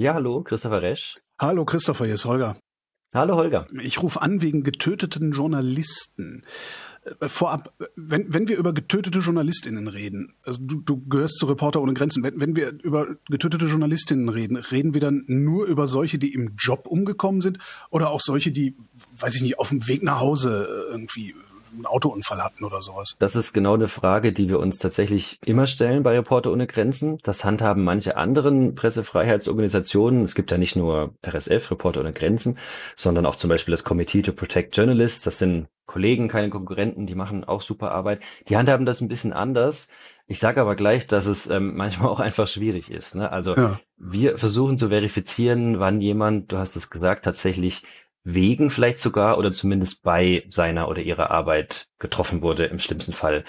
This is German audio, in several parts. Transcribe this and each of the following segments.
Ja, hallo, Christopher Resch. Hallo Christopher, hier ist Holger. Hallo Holger. Ich rufe an wegen getöteten Journalisten. Äh, vorab, wenn, wenn wir über getötete JournalistInnen reden, also du, du gehörst zu Reporter ohne Grenzen, wenn, wenn wir über getötete JournalistInnen reden, reden wir dann nur über solche, die im Job umgekommen sind oder auch solche, die, weiß ich nicht, auf dem Weg nach Hause äh, irgendwie einen Autounfall hatten oder sowas? Das ist genau eine Frage, die wir uns tatsächlich immer stellen bei Reporter ohne Grenzen. Das handhaben manche anderen Pressefreiheitsorganisationen. Es gibt ja nicht nur RSF, Reporter ohne Grenzen, sondern auch zum Beispiel das Committee to Protect Journalists. Das sind Kollegen, keine Konkurrenten, die machen auch super Arbeit. Die handhaben das ein bisschen anders. Ich sage aber gleich, dass es ähm, manchmal auch einfach schwierig ist. Ne? Also ja. wir versuchen zu verifizieren, wann jemand, du hast es gesagt, tatsächlich wegen vielleicht sogar oder zumindest bei seiner oder ihrer Arbeit getroffen wurde, im schlimmsten Fall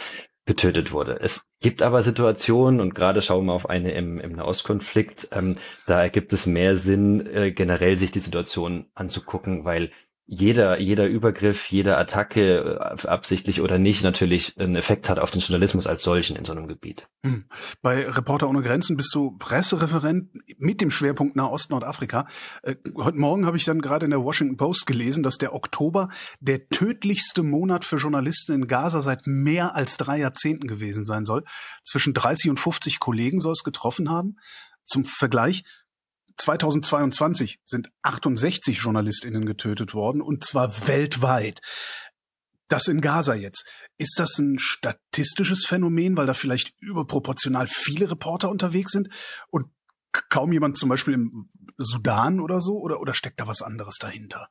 getötet wurde. Es gibt aber Situationen, und gerade schauen wir auf eine im, im Nahostkonflikt, ähm, da ergibt es mehr Sinn, äh, generell sich die Situation anzugucken, weil jeder, jeder Übergriff, jede Attacke, äh, absichtlich oder nicht, natürlich einen Effekt hat auf den Journalismus als solchen in so einem Gebiet. Hm. Bei Reporter ohne Grenzen bist du Pressereferent mit dem Schwerpunkt Nahost, Nordafrika. Äh, heute Morgen habe ich dann gerade in der Washington Post gelesen, dass der Oktober der tödlichste Monat für Journalisten in Gaza seit mehr als drei Jahrzehnten gewesen sein soll. Zwischen 30 und 50 Kollegen soll es getroffen haben. Zum Vergleich, 2022 sind 68 JournalistInnen getötet worden und zwar weltweit. Das in Gaza jetzt. Ist das ein statistisches Phänomen, weil da vielleicht überproportional viele Reporter unterwegs sind und kaum jemand zum Beispiel im Sudan oder so? Oder, oder steckt da was anderes dahinter?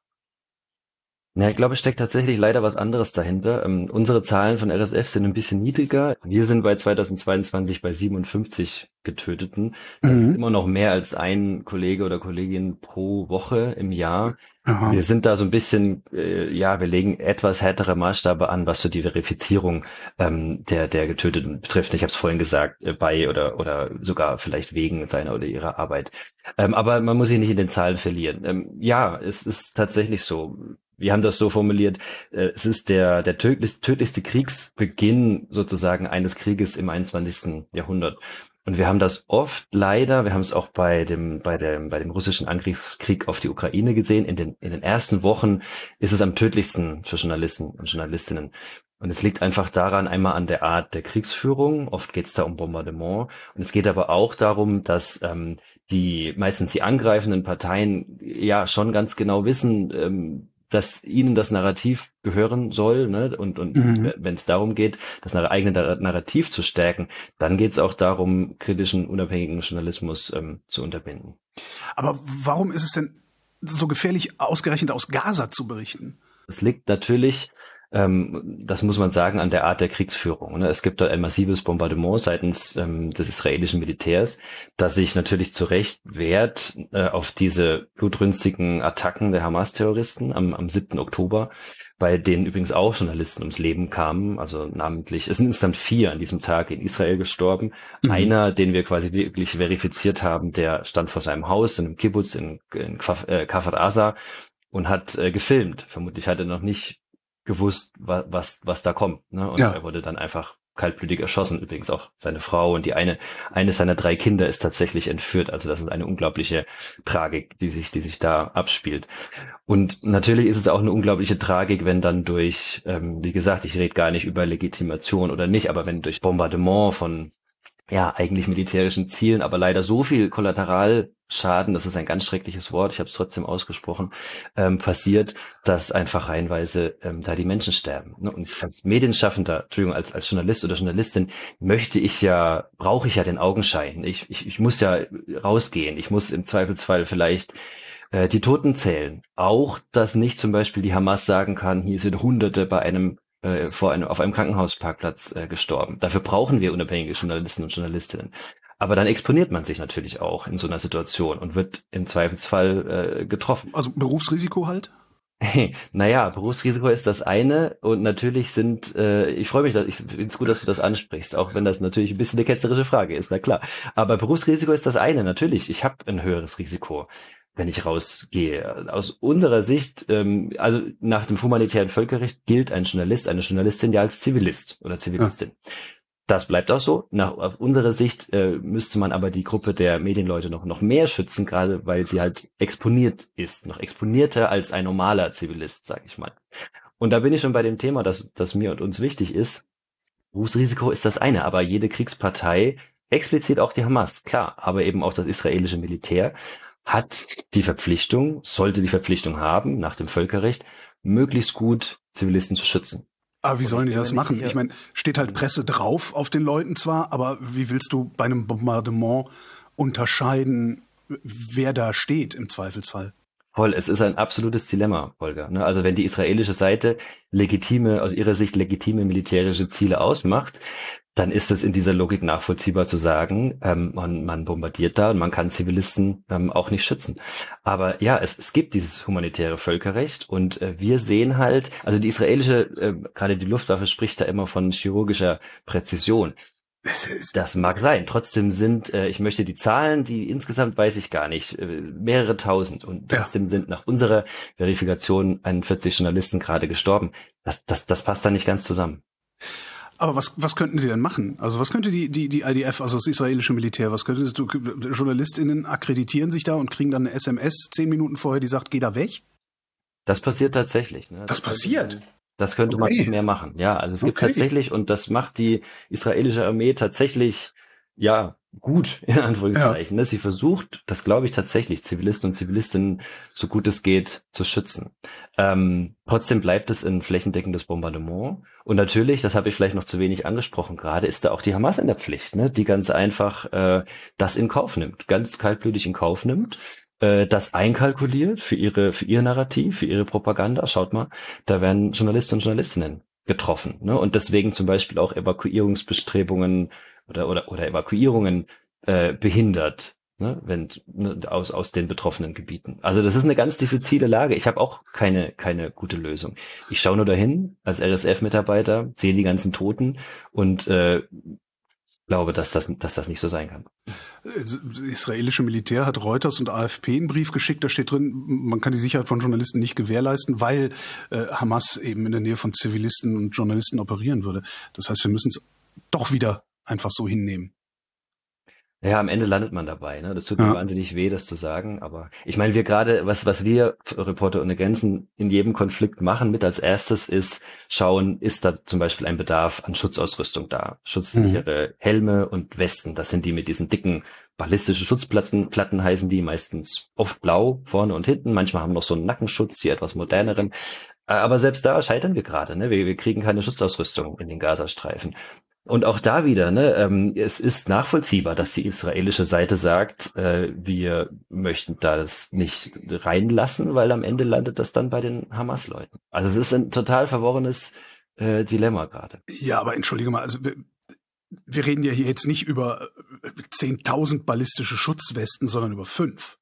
Ja, ich glaube, es steckt tatsächlich leider was anderes dahinter. Ähm, unsere Zahlen von RSF sind ein bisschen niedriger. Wir sind bei 2022 bei 57 Getöteten. Das mhm. ist immer noch mehr als ein Kollege oder Kollegin pro Woche im Jahr. Aha. Wir sind da so ein bisschen, äh, ja, wir legen etwas härtere Maßstabe an, was so die Verifizierung ähm, der der Getöteten betrifft. Ich habe es vorhin gesagt, äh, bei oder oder sogar vielleicht wegen seiner oder ihrer Arbeit. Ähm, aber man muss sich nicht in den Zahlen verlieren. Ähm, ja, es ist tatsächlich so wir haben das so formuliert, äh, es ist der, der tödlichste, tödlichste Kriegsbeginn sozusagen eines Krieges im 21. Jahrhundert. Und wir haben das oft leider, wir haben es auch bei dem, bei dem, bei dem russischen Angriffskrieg auf die Ukraine gesehen. In den, in den ersten Wochen ist es am tödlichsten für Journalisten und Journalistinnen. Und es liegt einfach daran, einmal an der Art der Kriegsführung. Oft geht es da um Bombardement. Und es geht aber auch darum, dass ähm, die meistens die angreifenden Parteien ja schon ganz genau wissen, ähm, dass ihnen das Narrativ gehören soll, ne? Und, und mhm. wenn es darum geht, das eigene Narrativ zu stärken, dann geht es auch darum, kritischen, unabhängigen Journalismus ähm, zu unterbinden. Aber warum ist es denn so gefährlich, ausgerechnet aus Gaza zu berichten? Es liegt natürlich ähm, das muss man sagen, an der Art der Kriegsführung. Ne? Es gibt dort ein massives Bombardement seitens ähm, des israelischen Militärs, das sich natürlich zu Recht wehrt äh, auf diese blutrünstigen Attacken der Hamas-Terroristen am, am 7. Oktober, bei denen übrigens auch Journalisten ums Leben kamen, also namentlich, es sind insgesamt vier an diesem Tag in Israel gestorben. Mhm. Einer, den wir quasi wirklich verifiziert haben, der stand vor seinem Haus in einem Kibbutz in, in Kfar äh, Asa und hat äh, gefilmt. Vermutlich hat er noch nicht gewusst, was, was, was da kommt. Ne? Und ja. er wurde dann einfach kaltblütig erschossen. Übrigens auch seine Frau und die eine, eines seiner drei Kinder ist tatsächlich entführt. Also das ist eine unglaubliche Tragik, die sich, die sich da abspielt. Und natürlich ist es auch eine unglaubliche Tragik, wenn dann durch, ähm, wie gesagt, ich rede gar nicht über Legitimation oder nicht, aber wenn durch Bombardement von ja, eigentlich militärischen Zielen, aber leider so viel Kollateralschaden, das ist ein ganz schreckliches Wort, ich habe es trotzdem ausgesprochen, ähm, passiert, dass einfach reihenweise ähm, da die Menschen sterben. Ne? Und als Medienschaffender, Entschuldigung, als, als Journalist oder Journalistin möchte ich ja, brauche ich ja den Augenschein. Ich, ich, ich muss ja rausgehen, ich muss im Zweifelsfall vielleicht äh, die Toten zählen. Auch, dass nicht zum Beispiel die Hamas sagen kann, hier sind Hunderte bei einem äh, vor einem, auf einem Krankenhausparkplatz äh, gestorben. Dafür brauchen wir unabhängige Journalisten und Journalistinnen. Aber dann exponiert man sich natürlich auch in so einer Situation und wird im Zweifelsfall äh, getroffen. Also Berufsrisiko halt? Hey, naja, Berufsrisiko ist das eine und natürlich sind, äh, ich freue mich, dass, ich finde es gut, dass du das ansprichst, auch wenn das natürlich ein bisschen eine ketzerische Frage ist, na klar. Aber Berufsrisiko ist das eine, natürlich. Ich habe ein höheres Risiko wenn ich rausgehe. Aus unserer Sicht, ähm, also nach dem humanitären Völkerrecht gilt ein Journalist, eine Journalistin ja als Zivilist oder Zivilistin. Ja. Das bleibt auch so. Nach auf unserer Sicht äh, müsste man aber die Gruppe der Medienleute noch noch mehr schützen, gerade weil sie halt exponiert ist, noch exponierter als ein normaler Zivilist, sag ich mal. Und da bin ich schon bei dem Thema, das das mir und uns wichtig ist. Berufsrisiko ist das eine, aber jede Kriegspartei, explizit auch die Hamas, klar, aber eben auch das israelische Militär hat die Verpflichtung, sollte die Verpflichtung haben, nach dem Völkerrecht, möglichst gut Zivilisten zu schützen. Aber wie sollen die das machen? Ich meine, steht halt Presse drauf auf den Leuten zwar, aber wie willst du bei einem Bombardement unterscheiden, wer da steht im Zweifelsfall? Voll, es ist ein absolutes Dilemma, Holger. Ne? Also wenn die israelische Seite legitime, aus ihrer Sicht legitime militärische Ziele ausmacht, dann ist es in dieser Logik nachvollziehbar zu sagen, ähm, man, man bombardiert da und man kann Zivilisten ähm, auch nicht schützen. Aber ja, es, es gibt dieses humanitäre Völkerrecht und äh, wir sehen halt, also die israelische, äh, gerade die Luftwaffe spricht da immer von chirurgischer Präzision. Das mag sein. Trotzdem sind, äh, ich möchte die Zahlen, die insgesamt weiß ich gar nicht, äh, mehrere tausend. Und trotzdem ja. sind nach unserer Verifikation 41 Journalisten gerade gestorben. Das, das, das passt da nicht ganz zusammen. Aber was, was könnten sie denn machen? Also was könnte die, die, die IDF, also das israelische Militär, was könnte du, JournalistInnen akkreditieren sich da und kriegen dann eine SMS zehn Minuten vorher, die sagt, geh da weg? Das passiert tatsächlich. Ne? Das, das passiert? Das könnte okay. man nicht mehr machen. Ja, also es gibt tatsächlich, und das macht die israelische Armee tatsächlich, ja, gut, in Anführungszeichen. Ja. Ne? Sie versucht, das glaube ich tatsächlich, Zivilisten und Zivilistinnen so gut es geht zu schützen. Ähm, trotzdem bleibt es ein flächendeckendes Bombardement. Und natürlich, das habe ich vielleicht noch zu wenig angesprochen gerade, ist da auch die Hamas in der Pflicht, ne? die ganz einfach äh, das in Kauf nimmt, ganz kaltblütig in Kauf nimmt äh, das einkalkuliert für ihre, für ihr Narrativ, für ihre Propaganda. Schaut mal, da werden Journalisten und Journalistinnen getroffen. Ne? Und deswegen zum Beispiel auch Evakuierungsbestrebungen oder, oder, oder Evakuierungen äh, behindert, ne? Wenn, ne, aus, aus den betroffenen Gebieten. Also das ist eine ganz diffizile Lage. Ich habe auch keine, keine gute Lösung. Ich schaue nur dahin als RSF-Mitarbeiter, sehe die ganzen Toten und äh, glaube, dass das, dass das nicht so sein kann. Das israelische Militär hat Reuters und AFP einen Brief geschickt, da steht drin, man kann die Sicherheit von Journalisten nicht gewährleisten, weil äh, Hamas eben in der Nähe von Zivilisten und Journalisten operieren würde. Das heißt, wir müssen es doch wieder einfach so hinnehmen. Ja, am Ende landet man dabei. Ne? Das tut ja. mir wahnsinnig weh, das zu sagen. Aber ich meine, wir gerade, was, was wir Reporter ohne Grenzen in jedem Konflikt machen, mit als erstes ist schauen, ist da zum Beispiel ein Bedarf an Schutzausrüstung da? Schutzsichere mhm. Helme und Westen. Das sind die mit diesen dicken ballistische Schutzplatten Platten heißen die meistens oft blau vorne und hinten. Manchmal haben noch so einen Nackenschutz, die etwas moderneren. Aber selbst da scheitern wir gerade. Ne? Wir, wir kriegen keine Schutzausrüstung in den Gazastreifen. Und auch da wieder, ne, ähm, es ist nachvollziehbar, dass die israelische Seite sagt, äh, wir möchten das nicht reinlassen, weil am Ende landet das dann bei den Hamas-Leuten. Also es ist ein total verworrenes äh, Dilemma gerade. Ja, aber entschuldige mal, also wir, wir reden ja hier jetzt nicht über 10.000 ballistische Schutzwesten, sondern über fünf.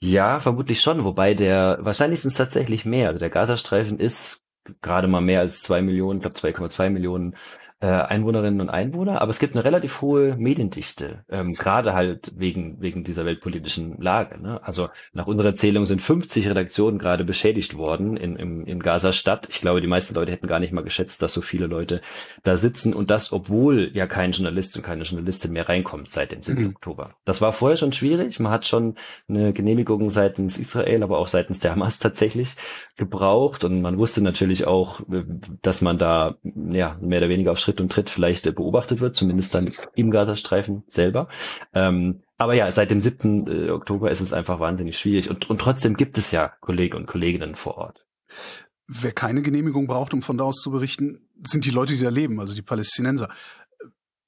Ja, vermutlich schon, wobei der, wahrscheinlich sind es tatsächlich mehr. Also der Gazastreifen ist gerade mal mehr als zwei Millionen, ich glaube 2,2 Millionen äh, Einwohnerinnen und Einwohner, aber es gibt eine relativ hohe Mediendichte, ähm, gerade halt wegen, wegen dieser weltpolitischen Lage. Ne? Also nach unserer Zählung sind 50 Redaktionen gerade beschädigt worden in, in, in Gaza-Stadt. Ich glaube, die meisten Leute hätten gar nicht mal geschätzt, dass so viele Leute da sitzen und das, obwohl ja kein Journalist und keine Journalistin mehr reinkommt seit dem 7. Mhm. Oktober. Das war vorher schon schwierig. Man hat schon eine Genehmigung seitens Israel, aber auch seitens der Hamas tatsächlich gebraucht und man wusste natürlich auch, äh, dass man da ja mehr oder weniger auf Schritt und Tritt vielleicht äh, beobachtet wird, zumindest dann im Gazastreifen selber. Ähm, aber ja, seit dem 7. Äh, Oktober ist es einfach wahnsinnig schwierig und, und trotzdem gibt es ja Kollegen und Kolleginnen vor Ort. Wer keine Genehmigung braucht, um von da aus zu berichten, sind die Leute, die da leben, also die Palästinenser.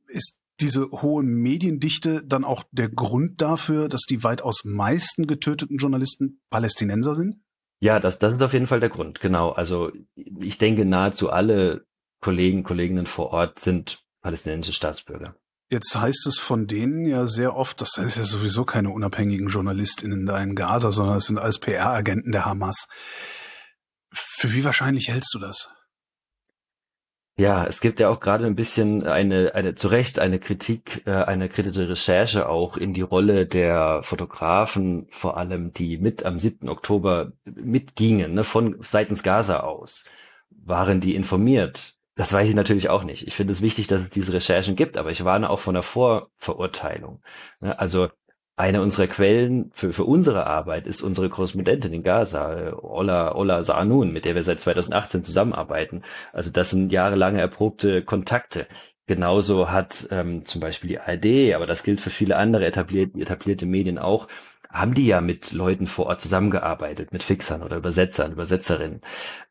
Ist diese hohe Mediendichte dann auch der Grund dafür, dass die weitaus meisten getöteten Journalisten Palästinenser sind? Ja, das, das ist auf jeden Fall der Grund, genau. Also ich denke, nahezu alle Kollegen, Kolleginnen vor Ort sind palästinensische Staatsbürger. Jetzt heißt es von denen ja sehr oft, das ist ja sowieso keine unabhängigen JournalistInnen da in Gaza, sondern es sind alles PR-Agenten der Hamas. Für wie wahrscheinlich hältst du das? Ja, es gibt ja auch gerade ein bisschen eine, eine zu Recht eine Kritik, äh, eine kritische Recherche auch in die Rolle der Fotografen, vor allem die mit am 7. Oktober mitgingen, ne, von seitens Gaza aus. Waren die informiert? Das weiß ich natürlich auch nicht. Ich finde es wichtig, dass es diese Recherchen gibt, aber ich warne auch von der Vorverurteilung. Ne, also eine unserer Quellen für, für unsere Arbeit ist unsere Korrespondentin in Gaza, Ola, Ola Saanun, mit der wir seit 2018 zusammenarbeiten. Also das sind jahrelange erprobte Kontakte. Genauso hat ähm, zum Beispiel die ARD, aber das gilt für viele andere etablierte, etablierte Medien auch, haben die ja mit Leuten vor Ort zusammengearbeitet, mit Fixern oder Übersetzern, Übersetzerinnen,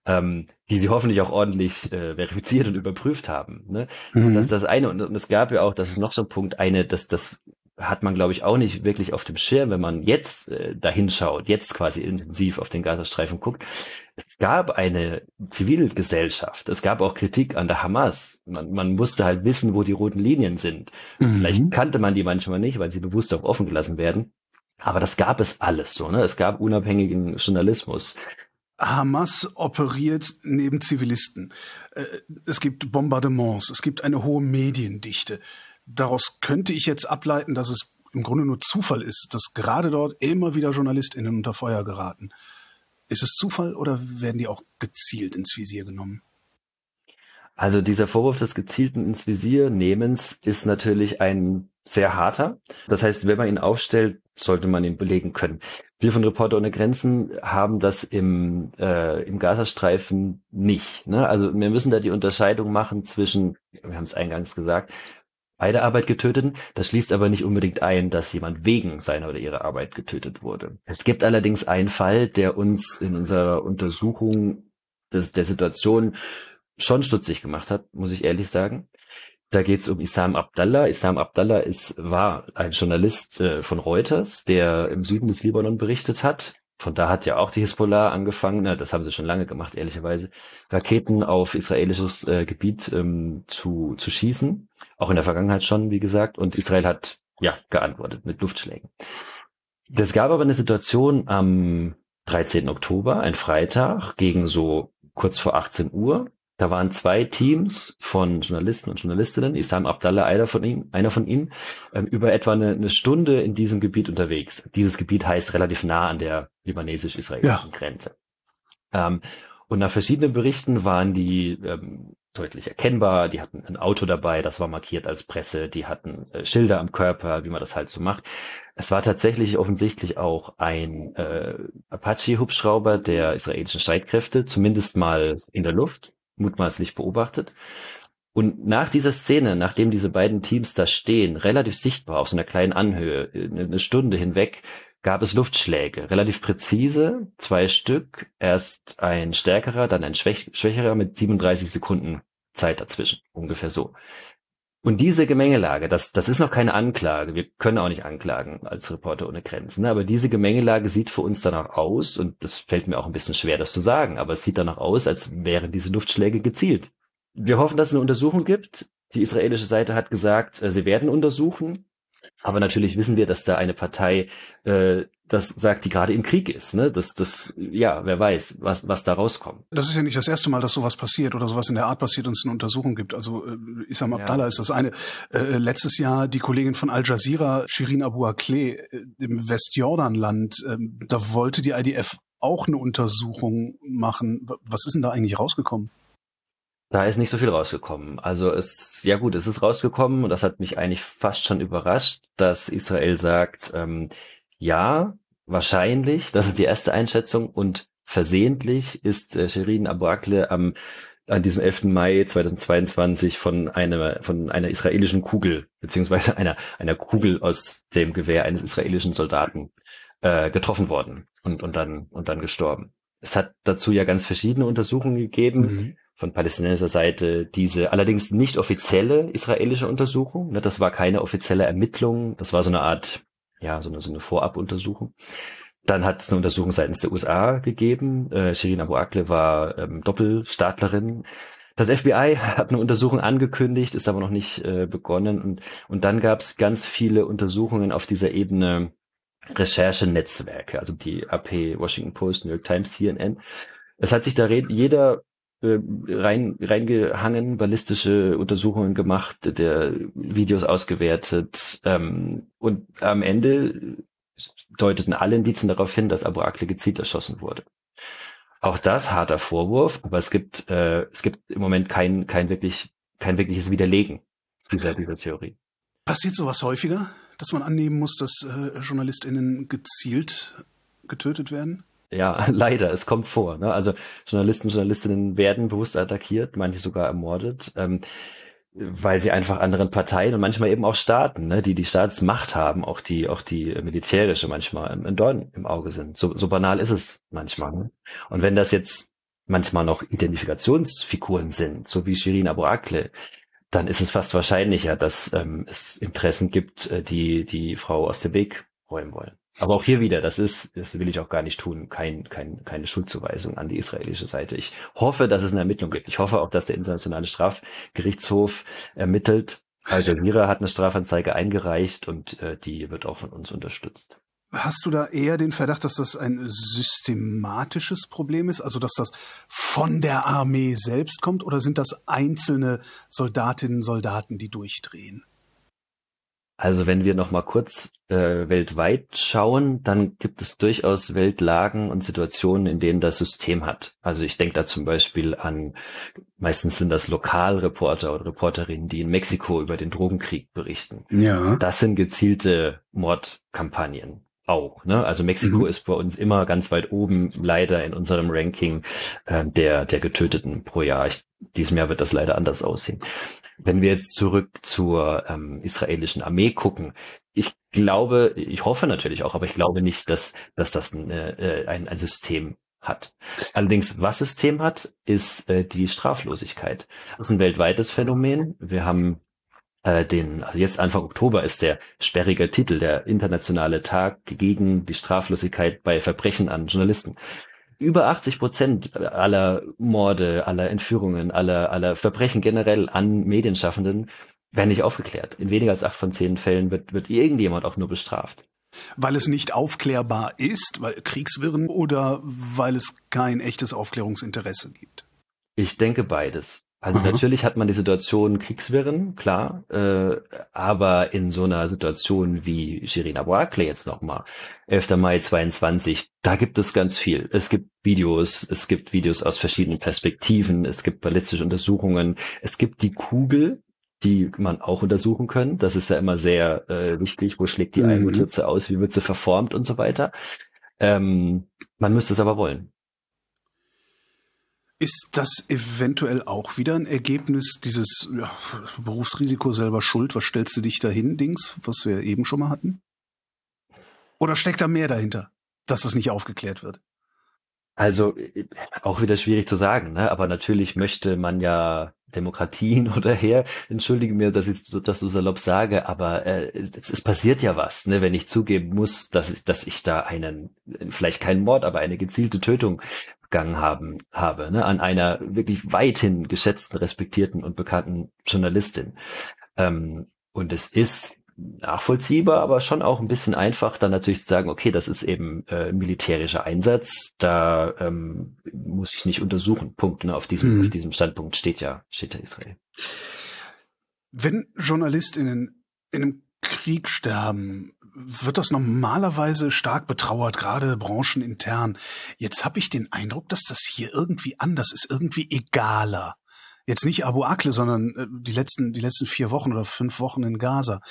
ähm, die sie hoffentlich auch ordentlich äh, verifiziert und überprüft haben. Ne? Mhm. Das ist das eine. Und, und es gab ja auch, das ist noch so ein Punkt, eine, dass das hat man, glaube ich, auch nicht wirklich auf dem Schirm, wenn man jetzt äh, dahin schaut, jetzt quasi intensiv auf den Gazastreifen guckt. Es gab eine Zivilgesellschaft, es gab auch Kritik an der Hamas. Man, man musste halt wissen, wo die roten Linien sind. Mhm. Vielleicht kannte man die manchmal nicht, weil sie bewusst auch offen gelassen werden. Aber das gab es alles so. Ne? Es gab unabhängigen Journalismus. Hamas operiert neben Zivilisten. Äh, es gibt Bombardements, es gibt eine hohe Mediendichte. Daraus könnte ich jetzt ableiten, dass es im Grunde nur Zufall ist, dass gerade dort immer wieder JournalistInnen unter Feuer geraten. Ist es Zufall oder werden die auch gezielt ins Visier genommen? Also dieser Vorwurf des gezielten ins Visier nehmens ist natürlich ein sehr harter. Das heißt, wenn man ihn aufstellt, sollte man ihn belegen können. Wir von Reporter ohne Grenzen haben das im, äh, im Gazastreifen nicht. Ne? Also wir müssen da die Unterscheidung machen zwischen, wir haben es eingangs gesagt, bei der Arbeit getöteten. Das schließt aber nicht unbedingt ein, dass jemand wegen seiner oder ihrer Arbeit getötet wurde. Es gibt allerdings einen Fall, der uns in unserer Untersuchung des, der Situation schon stutzig gemacht hat, muss ich ehrlich sagen. Da geht es um Isam Abdallah. Isam Abdallah ist, war ein Journalist äh, von Reuters, der im Süden des Libanon berichtet hat. Von da hat ja auch die Hisbollah angefangen, na, das haben sie schon lange gemacht, ehrlicherweise, Raketen auf israelisches äh, Gebiet ähm, zu, zu schießen. Auch in der Vergangenheit schon, wie gesagt. Und Israel hat ja geantwortet mit Luftschlägen. Es gab aber eine Situation am 13. Oktober, ein Freitag, gegen so kurz vor 18 Uhr. Da waren zwei Teams von Journalisten und Journalistinnen, Isam Abdallah, einer von ihnen, einer von ihnen ähm, über etwa eine, eine, Stunde in diesem Gebiet unterwegs. Dieses Gebiet heißt relativ nah an der libanesisch-israelischen ja. Grenze. Ähm, und nach verschiedenen Berichten waren die ähm, deutlich erkennbar. Die hatten ein Auto dabei, das war markiert als Presse. Die hatten äh, Schilder am Körper, wie man das halt so macht. Es war tatsächlich offensichtlich auch ein äh, Apache-Hubschrauber der israelischen Streitkräfte, zumindest mal in der Luft, mutmaßlich beobachtet. Und nach dieser Szene, nachdem diese beiden Teams da stehen, relativ sichtbar auf so einer kleinen Anhöhe, eine Stunde hinweg, gab es Luftschläge, relativ präzise, zwei Stück, erst ein stärkerer, dann ein schwäch schwächerer mit 37 Sekunden Zeit dazwischen, ungefähr so. Und diese Gemengelage, das, das ist noch keine Anklage, wir können auch nicht anklagen als Reporter ohne Grenzen, aber diese Gemengelage sieht für uns danach aus, und das fällt mir auch ein bisschen schwer, das zu sagen, aber es sieht danach aus, als wären diese Luftschläge gezielt. Wir hoffen, dass es eine Untersuchung gibt. Die israelische Seite hat gesagt, äh, sie werden untersuchen. Aber natürlich wissen wir, dass da eine Partei äh, das sagt, die gerade im Krieg ist. Ne? Das, das, ja, wer weiß, was, was da rauskommt. Das ist ja nicht das erste Mal, dass sowas passiert oder sowas in der Art passiert und es eine Untersuchung gibt. Also äh, Isam Abdallah ja. ist das eine. Äh, letztes Jahr die Kollegin von Al Jazeera, Shirin Abu Akleh, äh, im Westjordanland, äh, da wollte die IDF auch eine Untersuchung machen. Was ist denn da eigentlich rausgekommen? Da ist nicht so viel rausgekommen. Also es, ja gut, es ist rausgekommen und das hat mich eigentlich fast schon überrascht, dass Israel sagt, ähm, ja, wahrscheinlich, das ist die erste Einschätzung und versehentlich ist äh, Shirin Abu Akleh am an diesem 11. Mai 2022 von einer von einer israelischen Kugel beziehungsweise einer einer Kugel aus dem Gewehr eines israelischen Soldaten äh, getroffen worden und und dann und dann gestorben. Es hat dazu ja ganz verschiedene Untersuchungen gegeben. Mhm von palästinensischer Seite diese allerdings nicht offizielle israelische Untersuchung. Ne, das war keine offizielle Ermittlung, das war so eine Art, ja, so eine, so eine Vorabuntersuchung. Dann hat es eine Untersuchung seitens der USA gegeben. Äh, Shirin Abu Akleh war ähm, Doppelstaatlerin. Das FBI hat eine Untersuchung angekündigt, ist aber noch nicht äh, begonnen. Und, und dann gab es ganz viele Untersuchungen auf dieser Ebene Recherchenetzwerke, also die AP, Washington Post, New York Times, CNN. Es hat sich da jeder rein reingehangen, ballistische Untersuchungen gemacht, der Videos ausgewertet ähm, und am Ende deuteten alle Indizien darauf hin, dass Abu gezielt erschossen wurde. Auch das harter Vorwurf, aber es gibt äh, es gibt im Moment kein kein wirklich kein wirkliches Widerlegen dieser dieser Theorie. Passiert sowas häufiger, dass man annehmen muss, dass äh, JournalistInnen gezielt getötet werden? Ja, leider, es kommt vor. Ne? Also Journalisten, Journalistinnen werden bewusst attackiert, manche sogar ermordet. Ähm, weil sie einfach anderen Parteien und manchmal eben auch Staaten, ne, die die Staatsmacht haben, auch die auch die militärische manchmal im, im Dorn im Auge sind. So, so banal ist es manchmal. Ne? Und wenn das jetzt manchmal noch Identifikationsfiguren sind, so wie Shirin Abu Akleh, dann ist es fast wahrscheinlicher, dass ähm, es Interessen gibt, äh, die die Frau aus dem Weg räumen wollen. Aber auch hier wieder, das ist, das will ich auch gar nicht tun, kein, kein, keine Schuldzuweisung an die israelische Seite. Ich hoffe, dass es eine Ermittlung gibt. Ich hoffe auch, dass der internationale Strafgerichtshof ermittelt. Al Jazeera hat eine Strafanzeige eingereicht und äh, die wird auch von uns unterstützt. Hast du da eher den Verdacht, dass das ein systematisches Problem ist, also dass das von der Armee selbst kommt, oder sind das einzelne Soldatinnen und Soldaten, die durchdrehen? Also wenn wir noch mal kurz äh, weltweit schauen, dann gibt es durchaus Weltlagen und Situationen, in denen das System hat. Also ich denke da zum Beispiel an, meistens sind das Lokalreporter oder Reporterinnen, die in Mexiko über den Drogenkrieg berichten. Ja. Das sind gezielte Mordkampagnen auch. Ne? Also Mexiko mhm. ist bei uns immer ganz weit oben, leider in unserem Ranking äh, der, der Getöteten pro Jahr. Ich, diesem Jahr wird das leider anders aussehen. Wenn wir jetzt zurück zur ähm, israelischen Armee gucken, ich glaube, ich hoffe natürlich auch, aber ich glaube nicht, dass, dass das ein, äh, ein, ein System hat. Allerdings, was System hat, ist äh, die Straflosigkeit. Das ist ein weltweites Phänomen. Wir haben äh, den, also jetzt Anfang Oktober ist der sperrige Titel, der internationale Tag gegen die Straflosigkeit bei Verbrechen an Journalisten über 80 Prozent aller Morde, aller Entführungen, aller, aller Verbrechen generell an Medienschaffenden werden nicht aufgeklärt. In weniger als acht von zehn Fällen wird, wird irgendjemand auch nur bestraft. Weil es nicht aufklärbar ist, weil Kriegswirren oder weil es kein echtes Aufklärungsinteresse gibt? Ich denke beides. Also Aha. natürlich hat man die Situation Kriegswirren, klar, äh, aber in so einer Situation wie Shirin Abu Akleh jetzt nochmal, 11. Mai 22, da gibt es ganz viel. Es gibt Videos, es gibt Videos aus verschiedenen Perspektiven, es gibt ballistische Untersuchungen, es gibt die Kugel, die man auch untersuchen können. Das ist ja immer sehr äh, wichtig. Wo schlägt die mhm. Einwurflitze aus? Wie wird sie verformt und so weiter? Ähm, man müsste es aber wollen. Ist das eventuell auch wieder ein Ergebnis dieses ja, Berufsrisiko selber schuld? Was stellst du dich dahin, Dings, was wir eben schon mal hatten? Oder steckt da mehr dahinter, dass das nicht aufgeklärt wird? Also auch wieder schwierig zu sagen, ne? aber natürlich möchte man ja Demokratien oder her. Entschuldige mir, dass ich das so salopp sage, aber äh, es, es, passiert ja was, ne? wenn ich zugeben muss, dass ich, dass ich da einen, vielleicht keinen Mord, aber eine gezielte Tötung begangen haben, habe, ne, an einer wirklich weithin geschätzten, respektierten und bekannten Journalistin. Ähm, und es ist nachvollziehbar, aber schon auch ein bisschen einfach, dann natürlich zu sagen, okay, das ist eben äh, militärischer Einsatz, da ähm, muss ich nicht untersuchen. Punkt. Ne? Auf diesem, mhm. auf diesem Standpunkt steht ja, steht ja Israel. Wenn JournalistInnen in einem Krieg sterben, wird das normalerweise stark betrauert, gerade branchenintern. Jetzt habe ich den Eindruck, dass das hier irgendwie anders ist, irgendwie egaler. Jetzt nicht Abu Akle, sondern äh, die letzten, die letzten vier Wochen oder fünf Wochen in Gaza.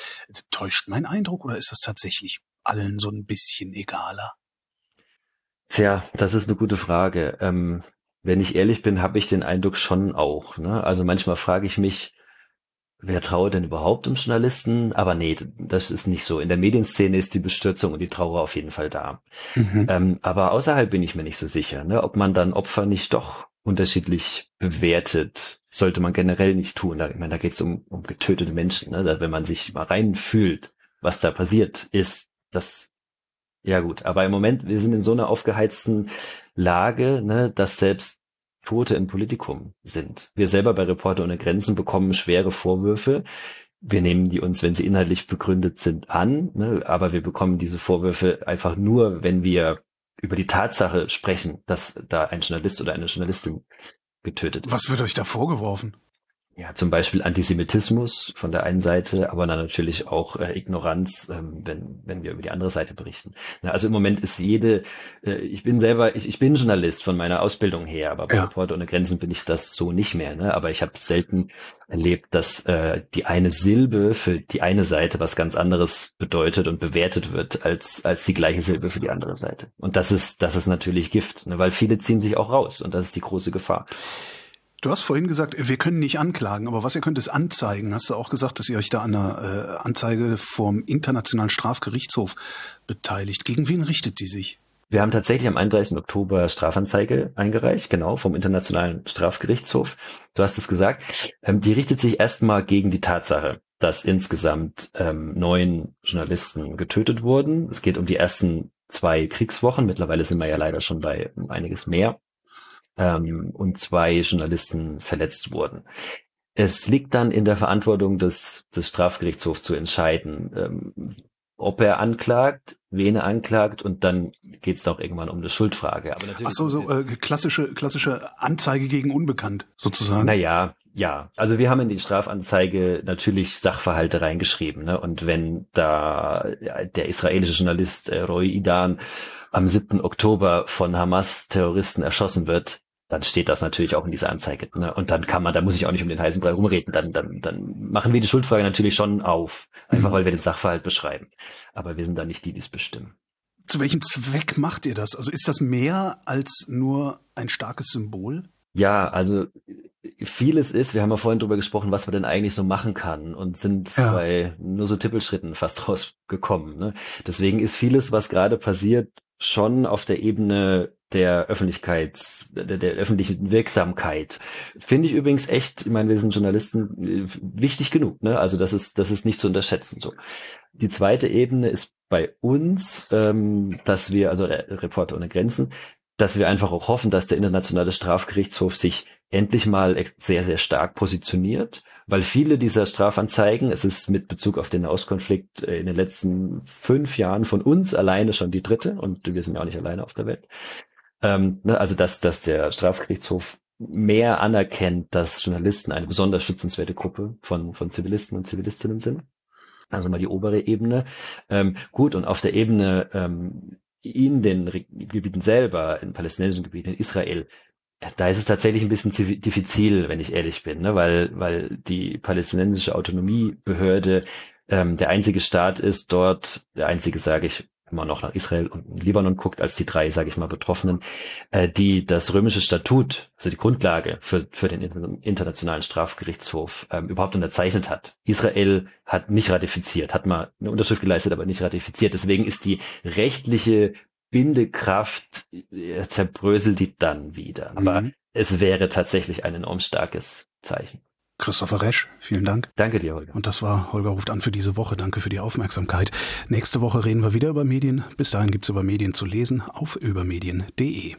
Täuscht mein Eindruck oder ist das tatsächlich allen so ein bisschen egaler? Tja, das ist eine gute Frage. Ähm, wenn ich ehrlich bin, habe ich den Eindruck schon auch. Ne? Also manchmal frage ich mich, wer traue denn überhaupt um Journalisten? Aber nee, das ist nicht so. In der Medienszene ist die Bestürzung und die Trauer auf jeden Fall da. Mhm. Ähm, aber außerhalb bin ich mir nicht so sicher, ne? ob man dann Opfer nicht doch unterschiedlich bewertet. Sollte man generell nicht tun. Da, ich meine, da geht es um, um getötete Menschen. Ne? Da, wenn man sich mal reinfühlt, was da passiert ist, das ja gut. Aber im Moment, wir sind in so einer aufgeheizten Lage, ne, dass selbst Tote im Politikum sind. Wir selber bei Reporter ohne Grenzen bekommen schwere Vorwürfe. Wir nehmen die uns, wenn sie inhaltlich begründet sind, an, ne? aber wir bekommen diese Vorwürfe einfach nur, wenn wir über die Tatsache sprechen, dass da ein Journalist oder eine Journalistin getötet ist. Was wird euch da vorgeworfen? Ja, zum Beispiel Antisemitismus von der einen Seite, aber dann natürlich auch äh, Ignoranz, ähm, wenn, wenn wir über die andere Seite berichten. Na, also im Moment ist jede, äh, ich bin selber, ich, ich bin Journalist von meiner Ausbildung her, aber bei ja. Reporter ohne Grenzen bin ich das so nicht mehr. Ne? Aber ich habe selten erlebt, dass äh, die eine Silbe für die eine Seite was ganz anderes bedeutet und bewertet wird als, als die gleiche Silbe für die andere Seite. Und das ist, das ist natürlich Gift, ne? weil viele ziehen sich auch raus und das ist die große Gefahr. Du hast vorhin gesagt, wir können nicht anklagen, aber was ihr könnt, ist anzeigen. Hast du auch gesagt, dass ihr euch da an einer äh, Anzeige vom Internationalen Strafgerichtshof beteiligt. Gegen wen richtet die sich? Wir haben tatsächlich am 31. Oktober Strafanzeige eingereicht, genau, vom Internationalen Strafgerichtshof. Du hast es gesagt. Ähm, die richtet sich erstmal gegen die Tatsache, dass insgesamt ähm, neun Journalisten getötet wurden. Es geht um die ersten zwei Kriegswochen. Mittlerweile sind wir ja leider schon bei einiges mehr ähm, und zwei Journalisten verletzt wurden. Es liegt dann in der Verantwortung des, des Strafgerichtshofs zu entscheiden, ähm, ob er anklagt, wen er anklagt und dann geht es auch irgendwann um eine Schuldfrage. Aber natürlich Ach so, so äh, klassische, klassische Anzeige gegen Unbekannt sozusagen. Naja, ja. Also wir haben in die Strafanzeige natürlich Sachverhalte reingeschrieben. Ne? Und wenn da der israelische Journalist äh, Roy Idan am 7. Oktober von Hamas-Terroristen erschossen wird, dann steht das natürlich auch in dieser Anzeige. Ne? Und dann kann man, da muss ich auch nicht um den heißen Brei rumreden, dann, dann, dann machen wir die Schuldfrage natürlich schon auf, einfach mhm. weil wir den Sachverhalt beschreiben. Aber wir sind da nicht die, die es bestimmen. Zu welchem Zweck macht ihr das? Also ist das mehr als nur ein starkes Symbol? Ja, also vieles ist, wir haben ja vorhin drüber gesprochen, was man denn eigentlich so machen kann und sind ja. bei nur so Tippelschritten fast rausgekommen. Ne? Deswegen ist vieles, was gerade passiert, schon auf der Ebene der Öffentlichkeits, der, der öffentlichen Wirksamkeit. Finde ich übrigens echt, ich meine, wir sind Journalisten, äh, wichtig genug, ne? Also das ist, das ist nicht zu unterschätzen so. Die zweite Ebene ist bei uns, ähm, dass wir, also der Reporter ohne Grenzen, dass wir einfach auch hoffen, dass der internationale Strafgerichtshof sich endlich mal sehr, sehr stark positioniert weil viele dieser Strafanzeigen, es ist mit Bezug auf den Auskonflikt äh, in den letzten fünf Jahren von uns alleine schon die dritte und wir sind ja auch nicht alleine auf der Welt. Ähm, ne, also dass, dass der Strafgerichtshof mehr anerkennt, dass Journalisten eine besonders schützenswerte Gruppe von, von Zivilisten und Zivilistinnen sind. Also mal die obere Ebene. Ähm, gut, und auf der Ebene ähm, in den Gebieten selber, in palästinensischen Gebieten, in Israel, da ist es tatsächlich ein bisschen diffizil, wenn ich ehrlich bin, ne? weil, weil die palästinensische Autonomiebehörde ähm, der einzige Staat ist dort, der einzige, sage ich, immer noch nach Israel und Libanon guckt, als die drei, sage ich mal, Betroffenen, äh, die das römische Statut, also die Grundlage für, für den Internationalen Strafgerichtshof ähm, überhaupt unterzeichnet hat. Israel hat nicht ratifiziert, hat mal eine Unterschrift geleistet, aber nicht ratifiziert. Deswegen ist die rechtliche Bindekraft äh, zerbröselt die dann wieder. Aber mhm. es wäre tatsächlich ein enorm starkes Zeichen. Christopher Resch, vielen Dank. Danke dir, Holger. Und das war Holger ruft an für diese Woche. Danke für die Aufmerksamkeit. Nächste Woche reden wir wieder über Medien. Bis dahin gibt's über Medien zu lesen auf übermedien.de.